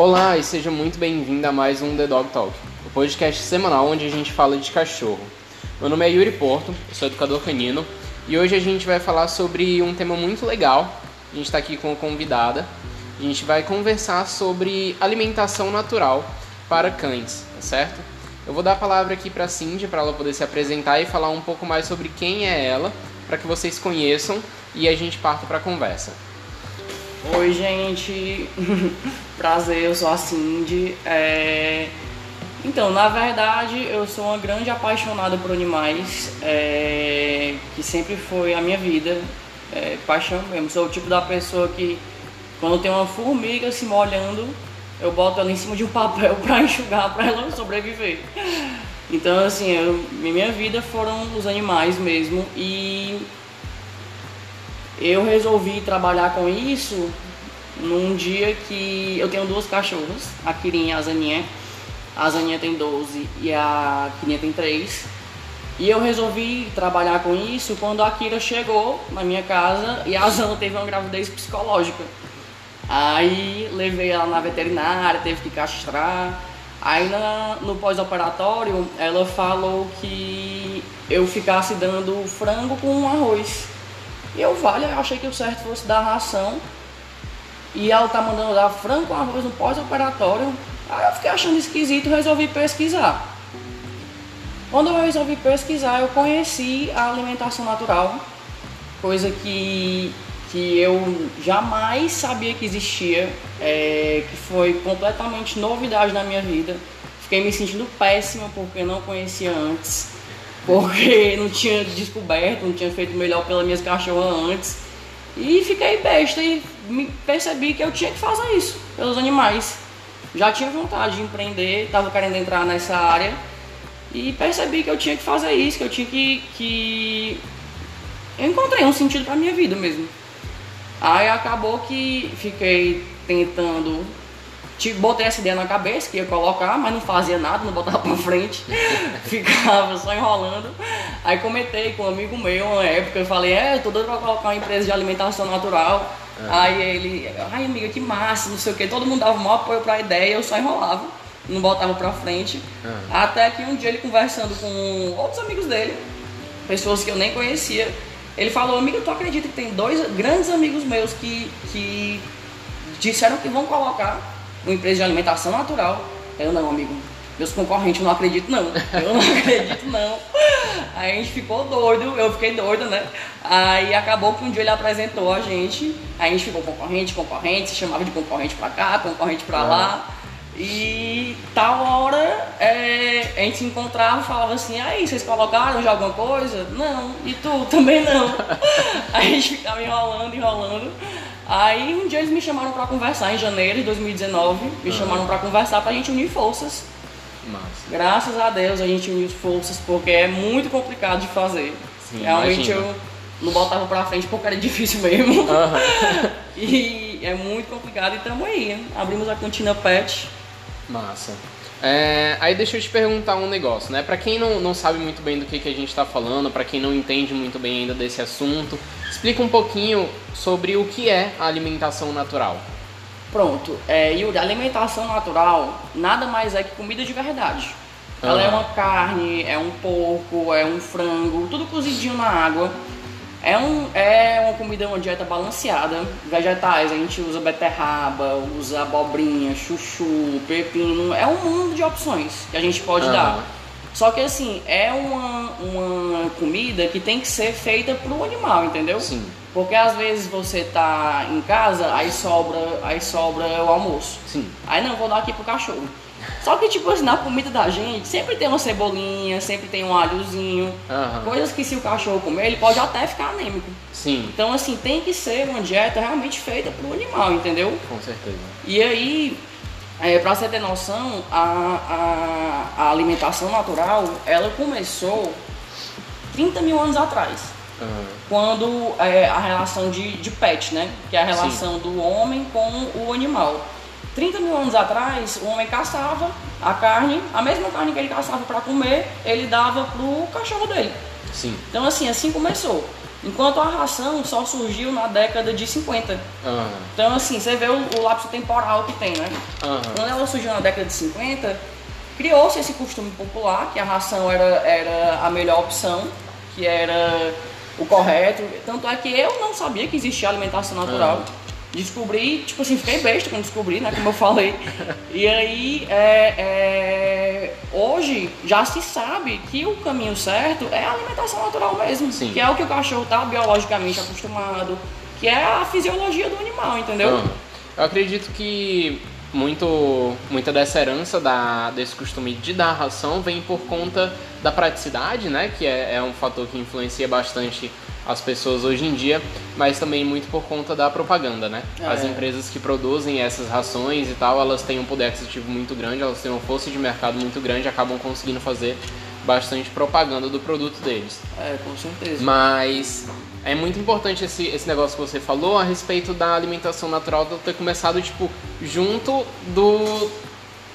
Olá e seja muito bem-vindo a mais um The Dog Talk, o podcast semanal onde a gente fala de cachorro. Meu nome é Yuri Porto, eu sou educador canino e hoje a gente vai falar sobre um tema muito legal. A gente está aqui com uma convidada. A gente vai conversar sobre alimentação natural para cães, tá certo? Eu vou dar a palavra aqui para a Cindy para ela poder se apresentar e falar um pouco mais sobre quem é ela, para que vocês conheçam e a gente parta para a conversa. Oi, gente. Prazer, eu sou a Cindy. É... Então, na verdade, eu sou uma grande apaixonada por animais, é... que sempre foi a minha vida. É... Paixão mesmo. Sou o tipo da pessoa que, quando tem uma formiga se molhando, eu boto ela em cima de um papel para enxugar, para ela sobreviver. Então, assim, eu... minha vida foram os animais mesmo. E eu resolvi trabalhar com isso num dia que eu tenho duas cachorras, a Kirinha e a Zaninha. A Zaninha tem 12 e a Kirinha tem 3. E eu resolvi trabalhar com isso quando a Kira chegou na minha casa e a Zana teve uma gravidez psicológica. Aí levei ela na veterinária, teve que castrar. Aí na, no pós-operatório ela falou que eu ficasse dando frango com arroz. Eu, vale, eu achei que o certo fosse dar ração. E ela tá mandando dar frango com arroz no pós-operatório. Aí eu fiquei achando esquisito e resolvi pesquisar. Quando eu resolvi pesquisar, eu conheci a alimentação natural, coisa que, que eu jamais sabia que existia, é, que foi completamente novidade na minha vida. Fiquei me sentindo péssima porque não conhecia antes porque não tinha descoberto, não tinha feito melhor pelas minhas cachorras antes. E fiquei besta e percebi que eu tinha que fazer isso pelos animais. Já tinha vontade de empreender, estava querendo entrar nessa área e percebi que eu tinha que fazer isso, que eu tinha que. que... Eu encontrei um sentido para minha vida mesmo. Aí acabou que fiquei tentando Tipo, botei essa ideia na cabeça que ia colocar, mas não fazia nada, não botava pra frente, ficava só enrolando. Aí comentei com um amigo meu uma época, eu falei, é, eu tô doido pra colocar uma empresa de alimentação natural. É. Aí ele, ai amiga, que massa, não sei o que, todo mundo dava o maior apoio pra ideia, eu só enrolava, não botava pra frente. É. Até que um dia ele conversando com outros amigos dele, pessoas que eu nem conhecia, ele falou, amiga, tu acredita que tem dois grandes amigos meus que, que disseram que vão colocar uma empresa de alimentação natural. Eu não, amigo. Meus concorrentes não acredito não. Eu não acredito não. Aí a gente ficou doido, eu fiquei doida, né? Aí acabou que um dia ele apresentou a gente, aí a gente ficou concorrente, concorrente, se chamava de concorrente pra cá, concorrente pra lá. E tal hora é, a gente se encontrava e falava assim, aí, vocês colocaram já alguma coisa? Não, e tu também não. aí a gente ficava enrolando, enrolando. Aí um dia eles me chamaram para conversar em janeiro de 2019, me uhum. chamaram para conversar para a gente unir forças. Massa. Graças a Deus a gente uniu forças porque é muito complicado de fazer. Sim, Realmente imagina. eu não botava para frente porque era difícil mesmo. Uhum. e é muito complicado e estamos aí. Abrimos a cantina Pet. Massa. É, aí deixa eu te perguntar um negócio, né? Para quem não, não sabe muito bem do que, que a gente está falando, para quem não entende muito bem ainda desse assunto, explica um pouquinho sobre o que é a alimentação natural. Pronto, é, Yuri, a alimentação natural nada mais é que comida de verdade. Ela é uma carne, é um porco, é um frango, tudo cozidinho na água é, um, é uma comida, uma dieta balanceada. Vegetais, a gente usa beterraba, usa abobrinha, chuchu, pepino. É um mundo de opções que a gente pode dar. Só que assim, é uma, uma comida que tem que ser feita pro animal, entendeu? Sim. Porque às vezes você tá em casa, aí sobra, aí sobra o almoço. Sim. Aí não, vou dar aqui pro cachorro. Só que, tipo assim, na comida da gente, sempre tem uma cebolinha, sempre tem um alhozinho. Uhum. Coisas que se o cachorro comer, ele pode até ficar anêmico. Sim. Então, assim, tem que ser uma dieta realmente feita pro animal, entendeu? Com certeza. E aí, é, pra você ter noção, a, a, a alimentação natural, ela começou 30 mil anos atrás. Uhum. Quando é, a relação de, de pet, né? Que é a relação Sim. do homem com o animal. 30 mil anos atrás, o homem caçava a carne, a mesma carne que ele caçava para comer, ele dava pro cachorro dele. Sim. Então assim, assim começou. Enquanto a ração só surgiu na década de 50. Aham. Então, assim, você vê o, o lapso temporal que tem, né? Aham. Quando ela surgiu na década de 50, criou-se esse costume popular, que a ração era, era a melhor opção, que era o correto. Tanto é que eu não sabia que existia alimentação natural. Descobri, tipo assim, fiquei besta quando descobri, né? Como eu falei. E aí, é, é, hoje já se sabe que o caminho certo é a alimentação natural mesmo. Sim. Que é o que o cachorro tá biologicamente acostumado, que é a fisiologia do animal, entendeu? Eu acredito que muito, muita dessa herança da, desse costume de dar ração vem por conta da praticidade, né? Que é, é um fator que influencia bastante as pessoas hoje em dia, mas também muito por conta da propaganda, né? As É. empresas que produzem essas rações e tal, elas têm um poder aquisitivo muito grande, elas têm uma força de mercado muito grande, acabam conseguindo fazer bastante propaganda do produto deles. É, com certeza. Mas é muito importante esse, esse negócio que você falou a respeito da alimentação natural ter começado, tipo, junto do,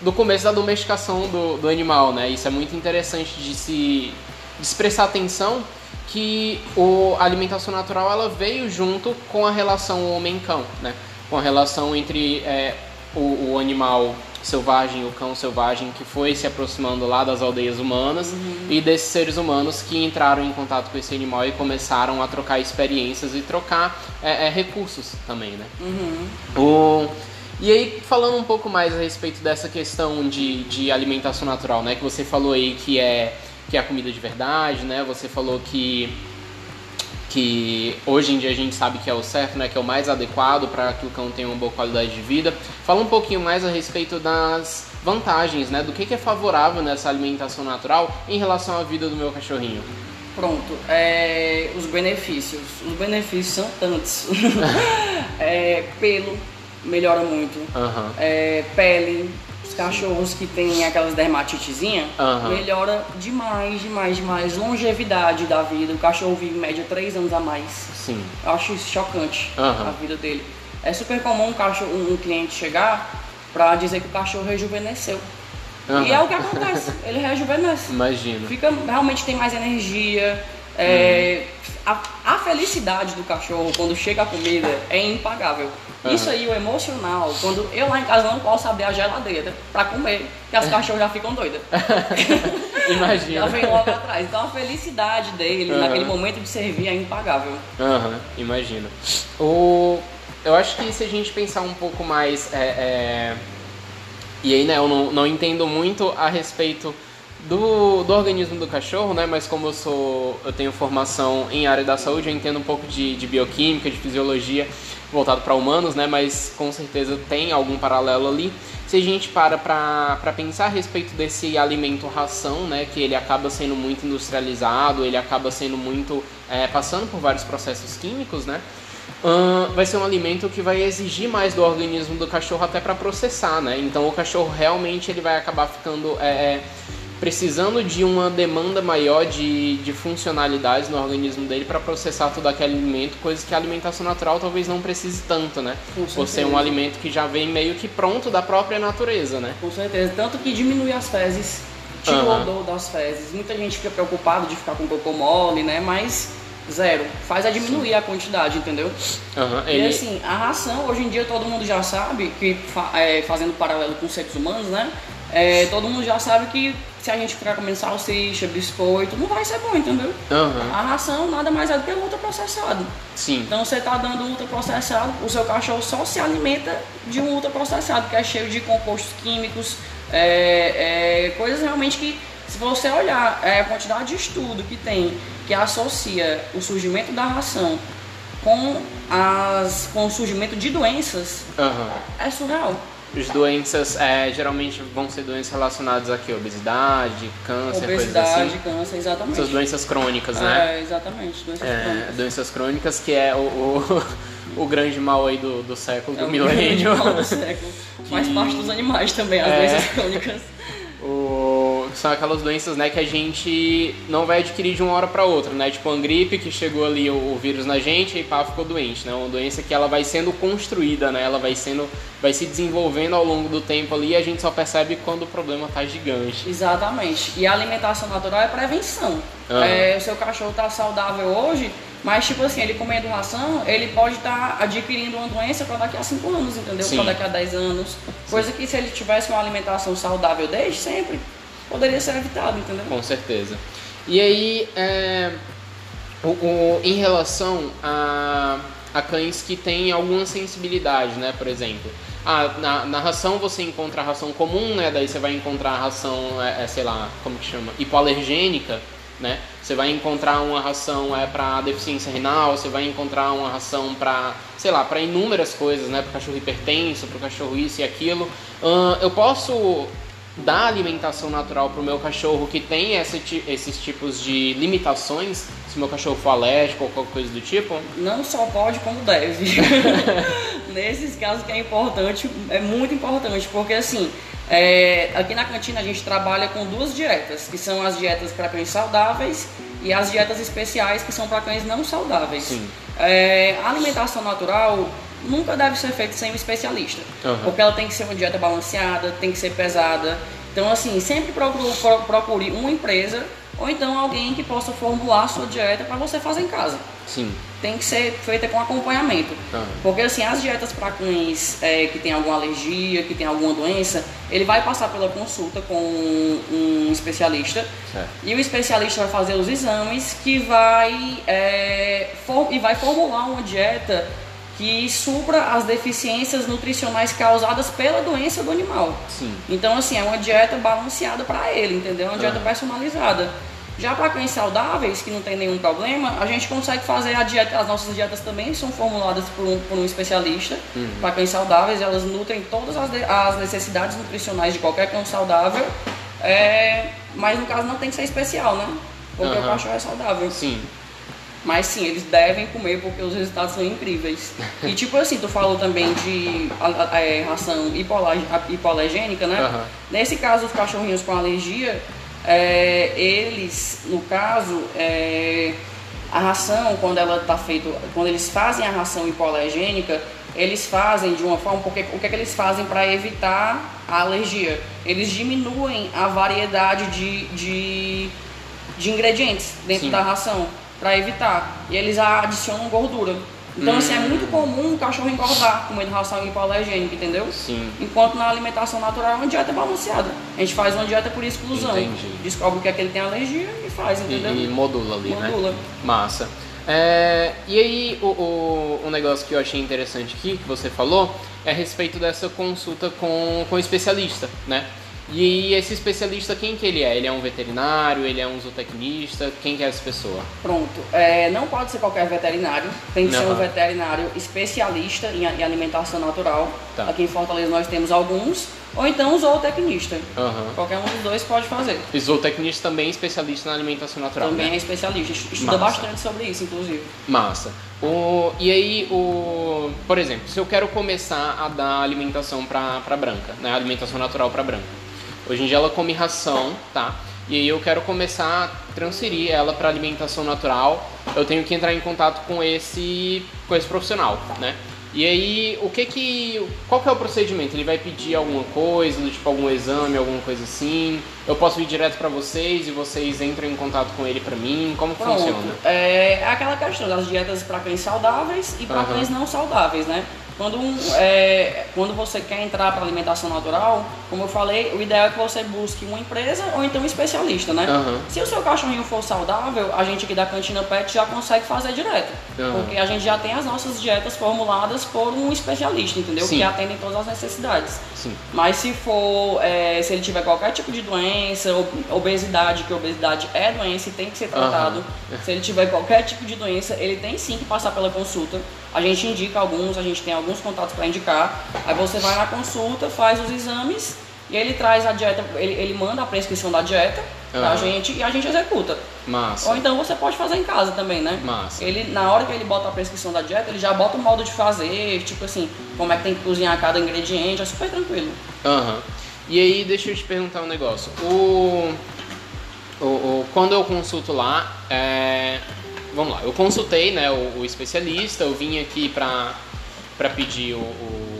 do começo da domesticação do, do animal, né? Isso é muito interessante de se, de se prestar atenção que o, a alimentação natural ela veio junto com a relação homem-cão, né? Com a relação entre é, o, o animal selvagem, o cão selvagem que foi se aproximando lá das aldeias humanas e desses seres humanos que entraram em contato com esse animal e começaram a trocar experiências e trocar é, é, recursos também, né? Uhum. O... E aí, falando um pouco mais a respeito dessa questão de, de alimentação natural, né? Que você falou aí que é, que é a comida de verdade, né? Você falou que, que hoje em dia a gente sabe que é o certo, né? Que é o mais adequado para que o cão tenha uma boa qualidade de vida. Fala um pouquinho mais a respeito das vantagens, né? Do que, que é favorável nessa alimentação natural em relação à vida do meu cachorrinho. Pronto, é, os benefícios. Os benefícios são tantos. É, pelo melhora muito. Aham. É, pele, os cachorros que têm aquelas dermatitezinhas, melhora demais, demais, demais. Longevidade da vida. O cachorro vive em média 3 anos a mais. Sim. Eu acho isso chocante a vida dele. É super comum um, cachorro, um cliente chegar pra dizer que o cachorro rejuvenesceu. Aham. E é o que acontece, ele rejuvenesce. Imagino. Fica, realmente tem mais energia. É, a, a felicidade do cachorro quando chega a comida é impagável. Isso aí, o emocional, quando eu lá em casa não posso abrir a geladeira pra comer, que as cachorras já ficam doidas. Já Imagino. vem logo atrás. Então a felicidade dele Aham. naquele momento de servir é impagável. Aham, imagino. O, eu acho que se a gente pensar um pouco mais. é, é, e aí, né, eu não, não entendo muito a respeito do, do organismo do cachorro, né? Mas como eu sou. eu tenho formação em área da saúde, eu entendo um pouco de, de bioquímica, de fisiologia voltado para humanos, né? Mas com certeza tem algum paralelo ali. Se a gente para para pensar a respeito desse alimento ração, né? Que ele acaba sendo muito industrializado, ele acaba sendo muito. é, passando por vários processos químicos, né? Ahn, vai ser um alimento que vai exigir mais do organismo do cachorro até para processar, né? Então o cachorro realmente ele vai acabar ficando é, é, precisando de uma demanda maior de, de funcionalidades no organismo dele para processar todo aquele alimento, coisas que a alimentação natural talvez não precise tanto, né? Com Por ser um alimento que já vem meio que pronto da própria natureza, né? Com certeza. Tanto que diminui as fezes, tira o Aham. odor das fezes. Muita gente fica preocupada de ficar com cocô mole, né? Mas zero. Faz a diminuir a quantidade, entendeu? E ele- assim, a ração, hoje em dia todo mundo já sabe, que é, fazendo paralelo com os seres humanos, né? É, todo mundo já sabe que se a gente ficar comendo salsicha, biscoito, não vai ser bom, entendeu? Aham, A ração nada mais é do que ultraprocessado. sim. Então você está dando ultraprocessado, o seu cachorro só se alimenta de um ultraprocessado, que é cheio de compostos químicos, é, é, coisas realmente que, se você olhar é, a quantidade de estudo que tem, que associa o surgimento da ração com, as, com o surgimento de doenças, Aham. é surreal. As doenças é, geralmente vão ser doenças relacionadas aqui, obesidade, câncer, coisas Obesidade, assim. câncer, exatamente. Essas doenças crônicas, né? É, exatamente, doenças É, crônicas. doenças crônicas, que é o, o, o grande mal aí do, do século, É do o milênio. grande mal do século. Faz parte dos animais também, as É. doenças crônicas. O- são aquelas doenças né, que a gente não vai adquirir de uma hora para outra, né? Tipo a gripe que chegou ali o, o vírus na gente e pá, ficou doente, né? Uma doença que ela vai sendo construída, né? Ela vai sendo, vai se desenvolvendo ao longo do tempo ali e a gente só percebe quando o problema tá gigante. Exatamente. E a alimentação natural é prevenção. Aham. É, o seu cachorro está saudável hoje, Mas, tipo assim, ele comendo ração, ele pode estar tá adquirindo uma doença para daqui a 5 anos, entendeu? Para daqui a 10 anos. Coisa que se ele tivesse uma alimentação saudável desde sempre, poderia ser evitado, entendeu? Com certeza. E aí, é, o, o, em relação a, a cães que têm alguma sensibilidade, né? Por exemplo, ah, na, na ração você encontra a ração comum, né? Daí você vai encontrar a ração, é, é, sei lá, como que chama? Hipoalergênica, né? Você vai encontrar uma ração é para deficiência renal, você vai encontrar uma ração para, sei lá, para inúmeras coisas, né? Para cachorro hipertenso, para cachorro isso e aquilo. Eu posso dar alimentação natural para o meu cachorro que tem esse, esses tipos de limitações, se meu cachorro for alérgico ou qualquer coisa do tipo? Não só pode, como deve. Nesses casos que é importante, é muito importante, porque assim, é, aqui na cantina a gente trabalha com duas dietas, que são as dietas para cães saudáveis e as dietas especiais, que são para cães não saudáveis. É, a alimentação natural nunca deve ser feita sem um especialista, uhum. porque ela tem que ser uma dieta balanceada, tem que ser pesada. Então, assim, sempre procure, procure uma empresa ou então alguém que possa formular a sua dieta para você fazer em casa. Sim. Tem que ser feita com acompanhamento. Uhum. Porque assim, as dietas para cães é, que tem alguma alergia, que tem alguma doença, ele vai passar pela consulta com um, especialista. Certo. E o especialista vai fazer os exames que vai é, for, e vai formular uma dieta que supra as deficiências nutricionais causadas pela doença do animal. Sim. Então, assim, é uma dieta balanceada para ele, entendeu? É uma dieta personalizada. Já para cães saudáveis, que não tem nenhum problema, a gente consegue fazer a dieta, as nossas dietas também são formuladas por um, por um especialista. Uhum. Para cães saudáveis, elas nutrem todas as, as, necessidades nutricionais de qualquer cão saudável. É, mas no caso não tem que ser especial, né? Porque uhum. o cachorro é saudável. Sim. Mas sim, eles devem comer porque os resultados são incríveis. E tipo assim, tu falou também de é, ração hipoalergênica, né? Uhum. Nesse caso, os cachorrinhos com alergia, é, eles, no caso, é, a ração, quando ela tá feita, quando eles fazem a ração hipoalergênica, eles fazem de uma forma, porque o que é que eles fazem para evitar a alergia? Eles diminuem a variedade de, de, de ingredientes dentro Sim. da ração para evitar. E eles adicionam gordura. Então, hum. assim, é muito comum o cachorro engordar comendo ração hipoalergênica, entendeu? Sim. Enquanto na alimentação natural é uma dieta balanceada. A gente faz uma dieta por exclusão. Entendi. Descobre o que é que ele tem alergia e faz, entendeu? E, e modula ali, né? modula. né? Massa. É, e aí, o, o, o, negócio que eu achei interessante aqui, que você falou, é a respeito dessa consulta com, com o especialista, né? E esse especialista, quem que ele é? Ele é um veterinário? Ele é um zootecnista? Quem que é essa pessoa? Pronto. É, não pode ser qualquer veterinário. Tem que uhum. ser um veterinário especialista em, em alimentação natural. Tá. Aqui em Fortaleza nós temos alguns. Ou então um zootecnista. Uhum. Qualquer um dos dois pode fazer. E zootecnista também é especialista na alimentação natural, Também né? é especialista. Estuda Massa. bastante sobre isso, inclusive. Massa. O, e aí, o, por exemplo, se eu quero começar a dar alimentação para branca, né? Alimentação natural para branca Hoje em dia ela come ração, tá? E aí eu quero começar a transferir ela para alimentação natural. Eu tenho que entrar em contato com esse com esse profissional, né? E aí, o que que qual que é o procedimento? Ele vai pedir alguma coisa, tipo algum exame, alguma coisa assim? Eu posso ir direto para vocês e vocês entram em contato com ele para mim? Como Pronto. funciona? É, é aquela questão das dietas para cães saudáveis e para uhum. cães não saudáveis, né? Quando, é, quando você quer entrar para alimentação natural, como eu falei, o ideal é que você busque uma empresa ou então um especialista, né? Uhum. Se o seu cachorrinho for saudável, a gente aqui da Cantina Pet já consegue fazer direto. Uhum. Porque a gente já tem as nossas dietas formuladas por um especialista, entendeu? Sim. Que atendem todas as necessidades. Sim. Mas se for, é, se ele tiver qualquer tipo de doença, obesidade, que obesidade é doença e tem que ser tratado. Uhum. Se ele tiver qualquer tipo de doença, ele tem sim que passar pela consulta. A gente indica alguns, a gente tem alguns contatos para indicar. Aí você vai na consulta, faz os exames e ele traz a dieta, ele, ele manda a prescrição da dieta uhum. pra gente e a gente executa. Massa. Ou então você pode fazer em casa também, né? Massa. Ele, na hora que ele bota a prescrição da dieta, ele já bota o modo de fazer, tipo assim, como é que tem que cozinhar cada ingrediente, é super tranquilo. Aham. Uhum. E aí, deixa eu te perguntar um negócio. O, o, o quando eu consulto lá, é, vamos lá, eu consultei né, o, o especialista, eu vim aqui para pedir o, o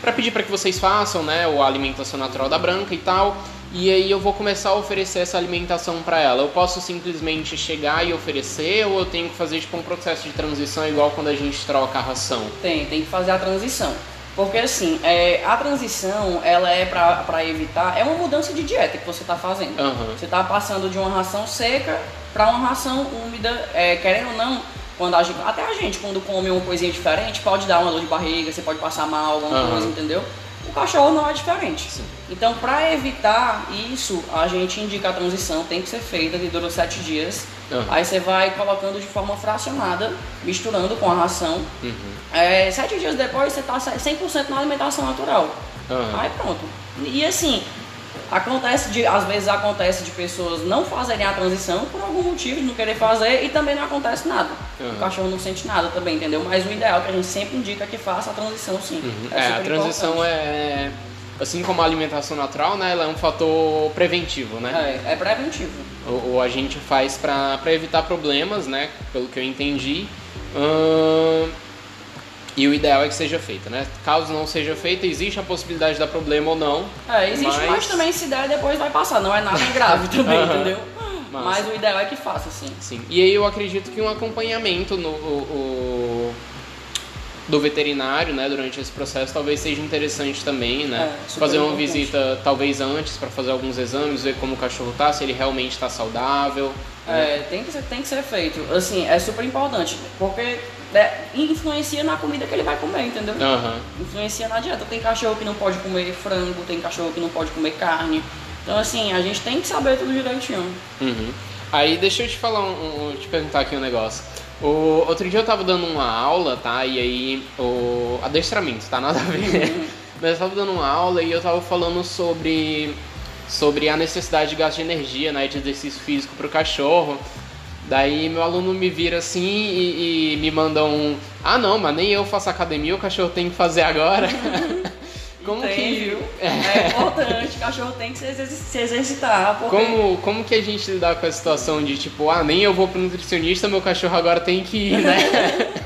para pedir para que vocês façam, né, a alimentação natural da branca e tal. e aí eu vou começar a oferecer essa alimentação para ela. Eu posso simplesmente chegar e oferecer ou eu tenho que fazer tipo um processo de transição igual quando a gente troca a ração? Tem, tem que fazer a transição. Porque assim, é, a transição, ela é para evitar, é uma mudança de dieta que você está fazendo. Uhum. Você está passando de uma ração seca para uma ração úmida, é, querendo ou não, quando a gente, até a gente, quando come uma coisinha diferente, pode dar uma dor de barriga, você pode passar mal, alguma Uhum. coisa, entendeu? O cachorro não é diferente. Sim. Então, para evitar isso, a gente indica a transição, tem que ser feita, que dura sete dias. Uhum. Aí você vai colocando de forma fracionada, misturando com a ração. Uhum. É, sete dias depois você está 100% na alimentação natural. Uhum. Aí pronto. E assim, acontece de, às vezes acontece de pessoas não fazerem a transição por algum motivo, de não querer fazer, e também não acontece nada. Uhum. O cachorro não sente nada também, entendeu? Mas o ideal é que a gente sempre indica que faça a transição sim. Uhum. É, a super transição importante. é. Assim como a alimentação natural, né? Ela é um fator preventivo, né? É, é preventivo. Ou, ou a gente faz para evitar problemas, né? Pelo que eu entendi. Ahn, e o ideal é que seja feita, né? Caso não seja feita, existe a possibilidade de dar problema ou não. É, existe, Mas- mas, também se der, depois vai passar. Não é nada grave também, Aham. entendeu? Massa. Mas o ideal é que faça, sim. Sim. E aí eu acredito que um acompanhamento no, o- o- do veterinário, né, durante esse processo, talvez seja interessante também, né? É, fazer uma importante. visita talvez antes para fazer alguns exames, ver como o cachorro tá, se ele realmente está saudável. né? É, tem que, ser, tem que ser feito. Assim, é super importante, porque influencia na comida que ele vai comer, entendeu? Aham. Influencia na dieta. Tem cachorro que não pode comer frango, tem cachorro que não pode comer carne. Então, assim, a gente tem que saber tudo direitinho. Uhum. Aí deixa eu te falar, um, um- te perguntar aqui um negócio. O, outro dia eu tava dando uma aula, tá? E aí o adestramento, tá nada a ver. Mas eu tava dando uma aula e eu tava falando sobre sobre a necessidade de gasto de energia, né, de exercício físico pro cachorro. Daí meu aluno me vira assim e, e me manda um, ah não, mas nem eu faço academia, o cachorro tem que fazer agora. Como tem, que viu? É importante, o cachorro tem que se, se exercitar. Porque... Como, como que a gente lidar com a situação de tipo, ah, nem eu vou pro nutricionista, meu cachorro agora tem que ir, né?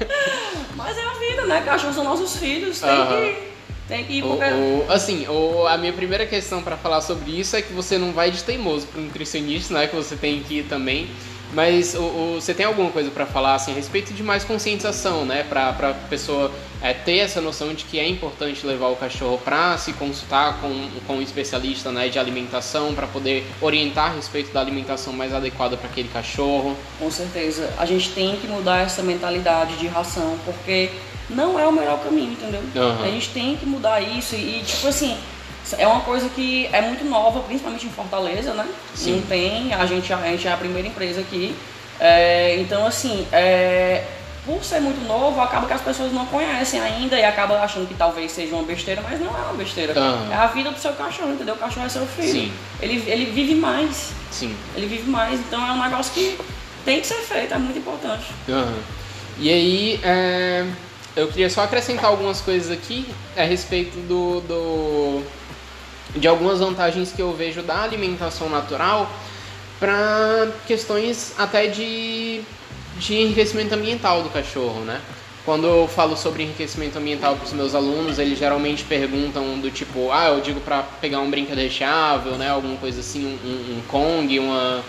Mas é a vida, né? Cachorros são nossos filhos, tem que ir. Tem que ir O- porque... o- assim, o- a minha primeira questão pra falar sobre isso é que você não vai de teimoso pro nutricionista, não é que você tem que ir também. Mas o, o- você tem alguma coisa pra falar assim, a respeito de mais conscientização, né? Pra, pra pessoa é, ter essa noção de que é importante levar o cachorro pra se consultar com, com um especialista né, de alimentação, pra poder orientar a respeito da alimentação mais adequada para aquele cachorro. Com certeza. A gente tem que mudar essa mentalidade de ração, porque não é o melhor caminho, entendeu? Aham. A gente tem que mudar isso e, tipo assim, é uma coisa que é muito nova, principalmente em Fortaleza, né? Sim. Não tem, a gente, a gente é a primeira empresa aqui. É, então, assim, é, por ser muito novo, acaba que as pessoas não conhecem ainda e acaba achando que talvez seja uma besteira, mas não é uma besteira. É a vida do seu cachorro, entendeu? O cachorro é seu filho. Sim. Ele, ele vive mais Sim. ele vive mais, então é um negócio que tem que ser feito, é muito importante. Aham. E aí, é, eu queria só acrescentar algumas coisas aqui a respeito do, do- de algumas vantagens que eu vejo da alimentação natural para questões até de, de enriquecimento ambiental do cachorro, né? Quando eu falo sobre enriquecimento ambiental para os meus alunos, eles geralmente perguntam do tipo, ah, eu digo para pegar um brinquedo recheável, né, alguma coisa assim, um, um, Kong, uma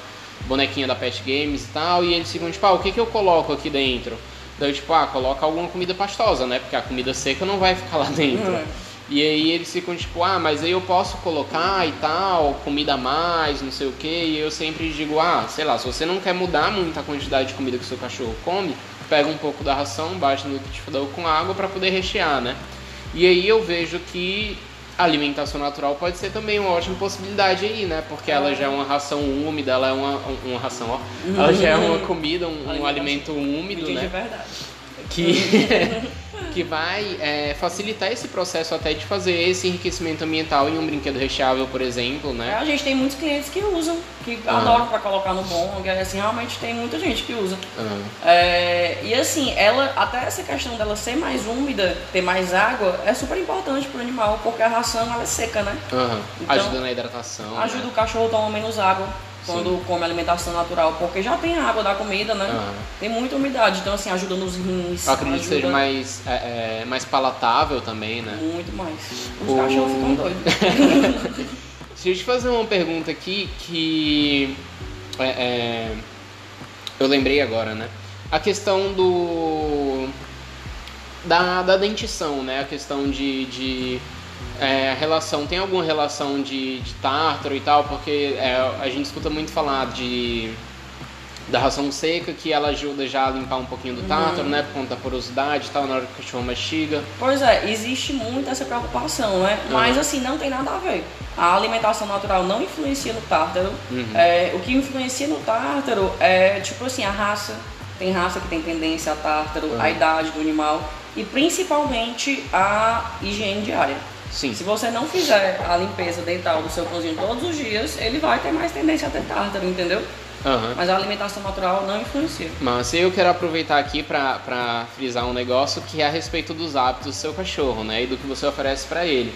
bonequinha da Pet Games e tal, e eles ficam tipo, ah, o que, que eu coloco aqui dentro? Daí eu tipo, ah, coloca alguma comida pastosa, né, porque a comida seca não vai ficar lá dentro. Uhum. E aí eles ficam tipo, ah, mas aí eu posso colocar e tal, comida a mais, não sei o que. E eu sempre digo, ah, sei lá, se você não quer mudar muito a quantidade de comida que o seu cachorro come, pega um pouco da ração, bate no liquidificador com água para poder rechear, né? E aí eu vejo que a alimentação natural pode ser também uma ótima possibilidade aí, né? Porque ela já é uma ração úmida, ela é uma, uma ração, ó. Ela já é uma comida, um, um alimento úmido, né? verdade. que, que vai é, facilitar esse processo até de fazer esse enriquecimento ambiental em um brinquedo recheável, por exemplo, né? a gente tem muitos clientes que usam, que Ah. adoram pra colocar no bong, assim, realmente tem muita gente que usa. Ah, É, e assim, ela, até essa questão dela ser mais úmida, ter mais água, é super importante pro animal, porque a ração ela é seca, né? aham. Então, Ajuda na hidratação. Ajuda né? o cachorro a tomar menos água quando Sim. come alimentação natural, porque já tem água da comida, né? Aham. Tem muita umidade, então assim, ajuda nos rins. Eu acredito que ajuda seja mais, é, é, mais palatável também, né? Muito mais. Os O- cachorros ficam doidos. queria te fazer uma pergunta aqui que é, é, eu lembrei agora, né? A questão do da, da dentição, né? A questão de, de é, relação, tem alguma relação de, de tártaro e tal? Porque é, a gente escuta muito falar de da ração seca, que ela ajuda já a limpar um pouquinho do tártaro, uhum. né? Por conta da porosidade e tal, na hora que o cachorro mastiga. Pois é, existe muito essa preocupação, né? Uhum. Mas assim, não tem nada a ver. A alimentação natural não influencia no tártaro. Uhum. É, o que influencia no tártaro é, tipo assim, a raça. Tem raça que tem tendência a tártaro, a idade do animal e principalmente a higiene diária. Sim. Se você não fizer a limpeza dental do seu cãozinho todos os dias, ele vai ter mais tendência a ter tártaro, entendeu? Uhum. Mas a alimentação natural não influencia. Mas eu quero aproveitar aqui para frisar um negócio que é a respeito dos hábitos do seu cachorro, né? E do que você oferece para ele.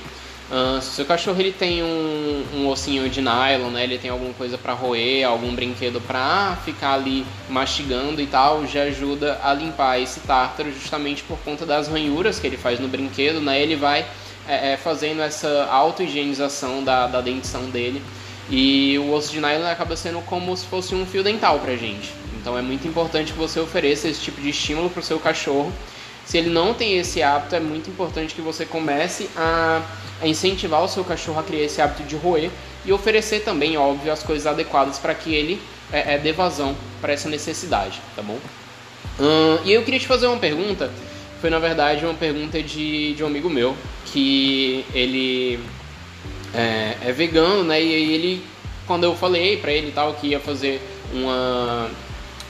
Uh, se o seu cachorro ele tem um, um, ossinho de nylon, né? Ele tem alguma coisa para roer, algum brinquedo para ficar ali mastigando e tal, já ajuda a limpar esse tártaro justamente por conta das ranhuras que ele faz no brinquedo, né? Ele vai é, é, fazendo essa auto-higienização da, da dentição dele e o osso de nylon acaba sendo como se fosse um fio dental pra gente. Então é muito importante que você ofereça esse tipo de estímulo para o seu cachorro. Se ele não tem esse hábito, é muito importante que você comece a a incentivar o seu cachorro a criar esse hábito de roer e oferecer também, óbvio, as coisas adequadas para que ele é, é, dê vazão para essa necessidade, tá bom? Hum, e eu queria te fazer uma pergunta, foi na verdade uma pergunta de, de um amigo meu, que ele é, é vegano, né? E aí ele, quando eu falei para ele tal que ia fazer uma,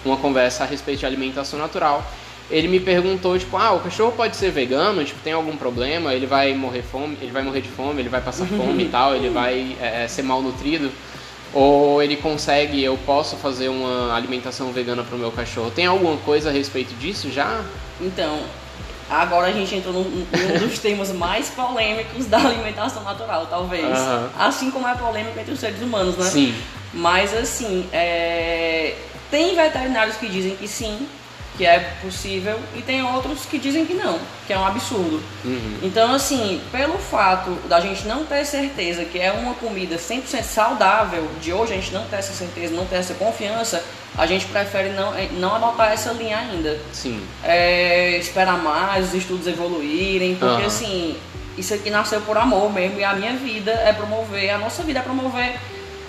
uma conversa a respeito de alimentação natural, ele me perguntou, tipo, ah, o cachorro pode ser vegano? Tipo, tem algum problema? Ele vai morrer fome, ele vai morrer de fome, ele vai passar fome e tal, ele vai é, é, ser malnutrido? Ou ele consegue, eu posso fazer uma alimentação vegana para o meu cachorro? Tem alguma coisa a respeito disso já? Então, agora a gente entrou num, num dos temas mais polêmicos da alimentação natural, talvez. Uhum. Assim como é polêmico entre os seres humanos, né? Sim. Mas assim, é... tem veterinários que dizem que sim, que é possível, e tem outros que dizem que não, que é um absurdo. Uhum. Então, assim, pelo fato da gente não ter certeza que é uma comida 100% saudável, de hoje a gente não ter essa certeza, não ter essa confiança, a gente prefere não, eh, não adotar essa linha ainda. Sim. É, esperar mais, os estudos evoluírem, porque, uhum. assim, isso aqui nasceu por amor mesmo, e a minha vida é promover, a nossa vida é promover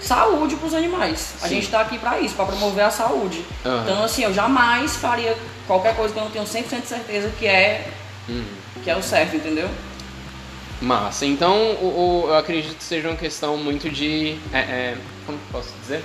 saúde para os animais. A gente está aqui para isso, para promover a saúde. Uhum. Então, assim, eu jamais faria qualquer coisa que eu não tenho 100% de certeza que é, uhum. que é o certo, entendeu? Massa. Então, o, o, eu acredito que seja uma questão muito de. É, é, como posso dizer?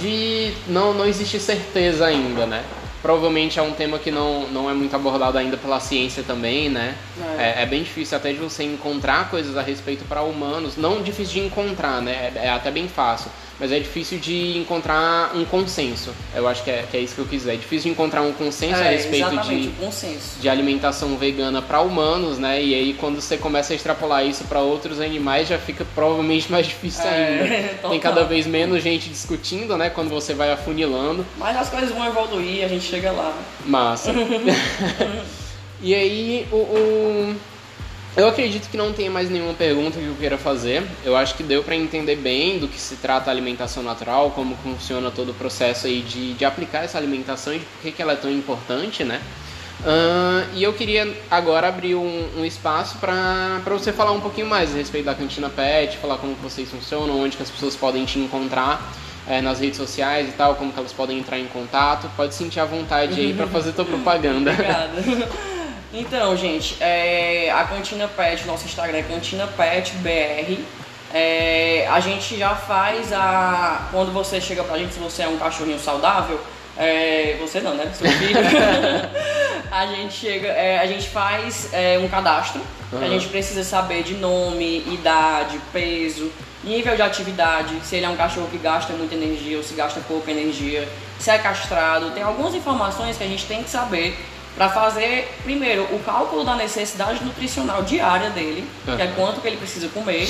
De. Não, não existe certeza ainda, né? Provavelmente é um tema que não, não é muito abordado ainda pela ciência também, né? É. É, é bem difícil até de você encontrar coisas a respeito para humanos. Não difícil de encontrar, né? É, é até bem fácil mas é difícil de encontrar um consenso. Eu acho que é, que é isso que eu quiser. É difícil de encontrar um consenso é, a respeito de, de alimentação vegana para humanos, né? E aí quando você começa a extrapolar isso para outros animais, já fica provavelmente mais difícil é, ainda. Tem cada vez menos gente discutindo, né? Quando você vai afunilando. Mas as coisas vão evoluir, a gente chega lá. Massa. e aí o... o eu acredito que não tem mais nenhuma pergunta que eu queira fazer. Eu acho que deu para entender bem do que se trata a alimentação natural, como funciona todo o processo aí de, de aplicar essa alimentação e de por que, que ela é tão importante, né? Uh, e eu queria agora abrir um, um espaço para você falar um pouquinho mais a respeito da Cantina Pet, falar como vocês funcionam, onde que as pessoas podem te encontrar é, nas redes sociais e tal, como que elas podem entrar em contato. Pode sentir à vontade aí para fazer tua propaganda. Obrigada. Então, gente, é, a Cantina Pet, nosso Instagram é Cantina Pet BR. É, a gente já faz a. Quando você chega pra gente, se você é um cachorrinho saudável, é, você não, né? Seu filho. a gente chega, é, a gente faz é, um cadastro. Uhum. A gente precisa saber de nome, idade, peso, nível de atividade, se ele é um cachorro que gasta muita energia ou se gasta pouca energia, se é castrado. Tem algumas informações que a gente tem que saber para fazer, primeiro, o cálculo da necessidade nutricional diária dele, uhum. que é quanto que ele precisa comer.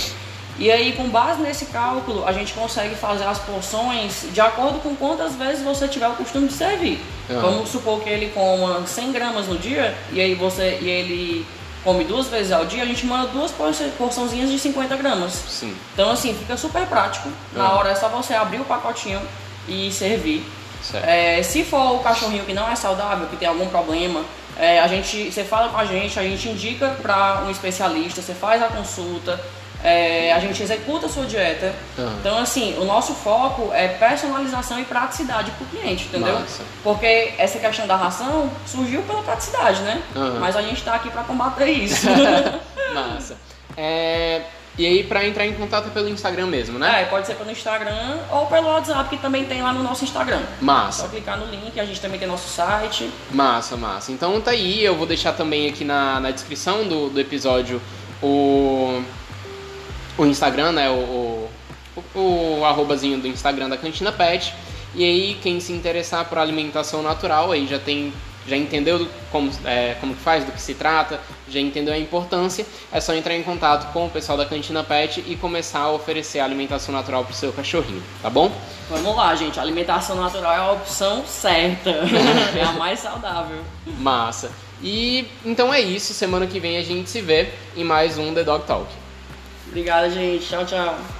E aí, com base nesse cálculo, a gente consegue fazer as porções de acordo com quantas vezes você tiver o costume de servir. Uhum. Vamos supor que ele coma 100 gramas no dia, e aí você e ele come duas vezes ao dia, a gente manda duas porçãozinhas de 50 gramas. Sim. Então, assim, fica super prático. Na Ah. hora é só você abrir o pacotinho e servir. É, se for o cachorrinho que não é saudável, que tem algum problema, é, a gente, você fala com a gente, a gente indica para um especialista, você faz a consulta, é, a gente executa a sua dieta. Aham. Então, assim, o nosso foco é personalização e praticidade para o cliente, entendeu? Massa. Porque essa questão da ração surgiu pela praticidade, né? Aham. Mas a gente está aqui para combater isso. Massa. É, E aí, pra entrar em contato é pelo Instagram mesmo, né? é, pode ser pelo Instagram ou pelo WhatsApp, que também tem lá no nosso Instagram. Só Massa, clicar no link, a gente também tem nosso site. massa, massa. Então tá aí, eu vou deixar também aqui na, na descrição do, do episódio o, o Instagram, né? O, o, o, arrobazinho do Instagram da Cantina Pet. E aí, quem se interessar por alimentação natural, aí já tem. Já entendeu como, é, como que faz, do que se trata, já entendeu a importância, é só entrar em contato com o pessoal da Cantina Pet e começar a oferecer alimentação natural pro seu cachorrinho, tá bom? Vamos lá, gente. A alimentação natural é a opção certa. é a mais saudável. Massa. E então é isso. Semana que vem a gente se vê em mais um The Dog Talk. Obrigada, gente. Tchau, tchau.